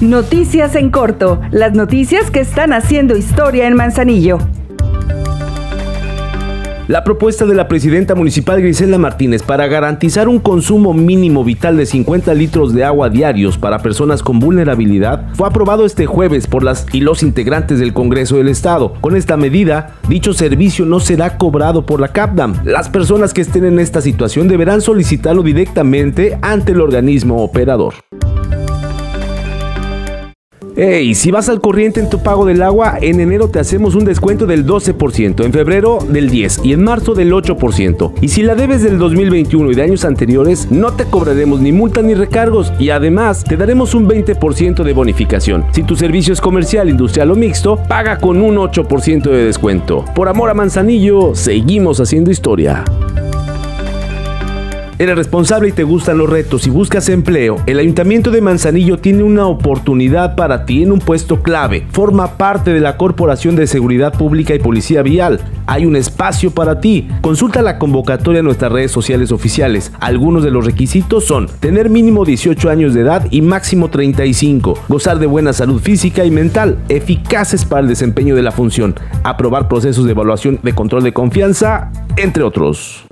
Noticias en corto, las noticias que están haciendo historia en Manzanillo. La propuesta de la presidenta municipal Grisela Martínez para garantizar un consumo mínimo vital de 50 litros de agua diarios para personas con vulnerabilidad fue aprobado este jueves por las y los integrantes del Congreso del Estado. Con esta medida, dicho servicio no será cobrado por la CAPDAM. Las personas que estén en esta situación deberán solicitarlo directamente ante el organismo operador. Hey, si vas al corriente en tu pago del agua, en enero te hacemos un descuento del 12%, en febrero del 10% y en marzo del 8%. Y si la debes del 2021 y de años anteriores, no te cobraremos ni multa ni recargos y además te daremos un 20% de bonificación. Si tu servicio es comercial, industrial o mixto, paga con un 8% de descuento. Por amor a Manzanillo, seguimos haciendo historia. Eres responsable y te gustan los retos y buscas empleo, el Ayuntamiento de Manzanillo tiene una oportunidad para ti en un puesto clave. Forma parte de la Corporación de Seguridad Pública y Policía Vial. Hay un espacio para ti. Consulta la convocatoria en nuestras redes sociales oficiales. Algunos de los requisitos son tener mínimo 18 años de edad y máximo 35, gozar de buena salud física y mental, eficaces para el desempeño de la función, aprobar procesos de evaluación de control de confianza, entre otros.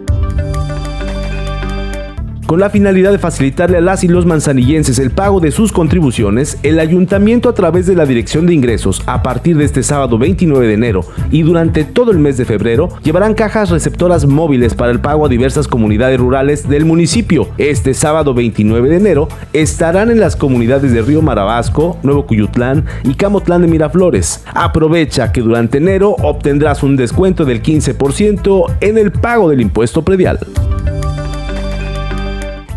Con la finalidad de facilitarle a las y los manzanillenses el pago de sus contribuciones, el ayuntamiento a través de la Dirección de Ingresos, a partir de este sábado 29 de enero y durante todo el mes de febrero, llevarán cajas receptoras móviles para el pago a diversas comunidades rurales del municipio. Este sábado 29 de enero estarán en las comunidades de Río Marabasco, Nuevo Cuyutlán y Camotlán de Miraflores. Aprovecha que durante enero obtendrás un descuento del 15% en el pago del impuesto predial.